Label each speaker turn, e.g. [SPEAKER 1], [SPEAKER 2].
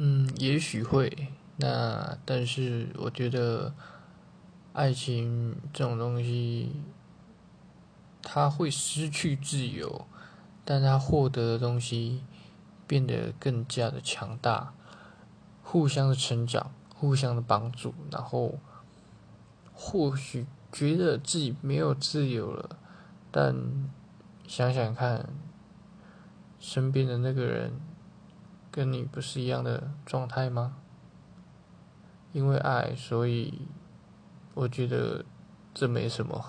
[SPEAKER 1] 嗯，也许会。那但是我觉得，爱情这种东西，他会失去自由，但他获得的东西变得更加的强大，互相的成长，互相的帮助，然后或许觉得自己没有自由了，但想想看，身边的那个人跟你不是一样的状态吗？因为爱，所以我觉得这没什么。